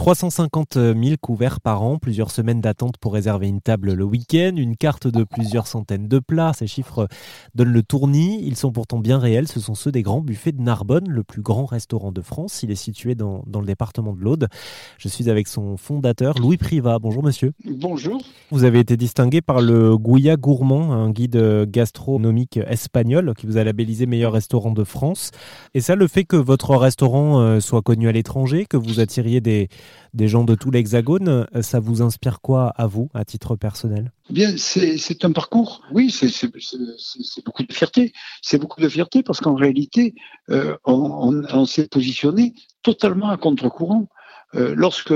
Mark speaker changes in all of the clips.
Speaker 1: 350 000 couverts par an, plusieurs semaines d'attente pour réserver une table le week-end, une carte de plusieurs centaines de plats. Ces chiffres donnent le tournis. Ils sont pourtant bien réels. Ce sont ceux des grands buffets de Narbonne, le plus grand restaurant de France. Il est situé dans, dans le département de l'Aude. Je suis avec son fondateur, Louis Privat. Bonjour monsieur.
Speaker 2: Bonjour.
Speaker 1: Vous avez été distingué par le Gouya Gourmand, un guide gastronomique espagnol qui vous a labellisé meilleur restaurant de France. Et ça, le fait que votre restaurant euh, soit connu à l'étranger, que vous attiriez des, des gens de tout l'Hexagone, euh, ça vous inspire quoi à vous, à titre personnel?
Speaker 2: Bien, c'est un parcours. Oui, c'est beaucoup de fierté. C'est beaucoup de fierté parce qu'en réalité, euh, on s'est positionné totalement à contre-courant. Euh, lorsque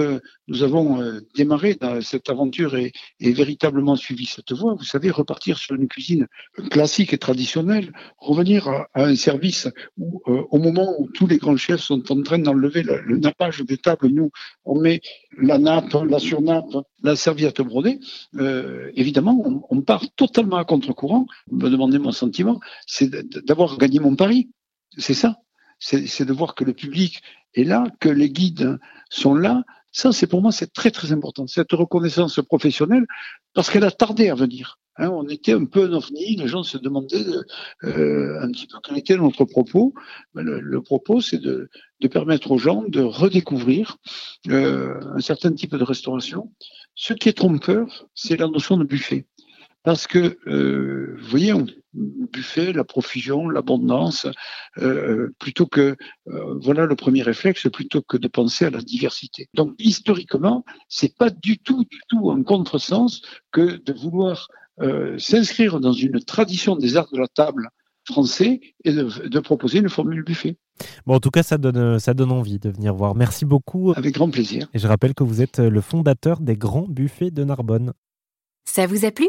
Speaker 2: nous avons euh, démarré dans cette aventure et, et, véritablement suivi cette voie, vous savez, repartir sur une cuisine classique et traditionnelle, revenir à, un service où, euh, au moment où tous les grands chefs sont en train d'enlever le, nappage des tables, nous, on met la nappe, la surnappe, la serviette brodée, évidemment, on, on, part totalement à contre-courant. Me demandez mon sentiment, c'est d'avoir gagné mon pari. C'est ça c'est de voir que le public est là, que les guides sont là. Ça, c'est pour moi, c'est très très important. Cette reconnaissance professionnelle, parce qu'elle a tardé à venir. Hein, on était un peu un ovni, les gens se demandaient euh, un petit peu quel était notre propos. Ben, le, propos, c'est de, de, permettre aux gens de redécouvrir euh, un certain type de restauration. Ce qui est trompeur, c'est la notion de buffet. Parce que, euh, vous voyez, on, buffet, la profusion, l'abondance, euh, plutôt que, euh, voilà le premier réflexe, plutôt que de penser à la diversité. Donc, historiquement, c'est pas du tout, du tout un contresens que de vouloir euh, s'inscrire dans une tradition des arts de la table français et de, de, proposer une formule buffet.
Speaker 1: Bon, en tout cas, ça donne, ça donne envie de venir voir. Merci beaucoup.
Speaker 2: Avec grand plaisir.
Speaker 1: Et je rappelle que vous êtes le fondateur des Grands Buffets de Narbonne.
Speaker 3: Ça vous a plu?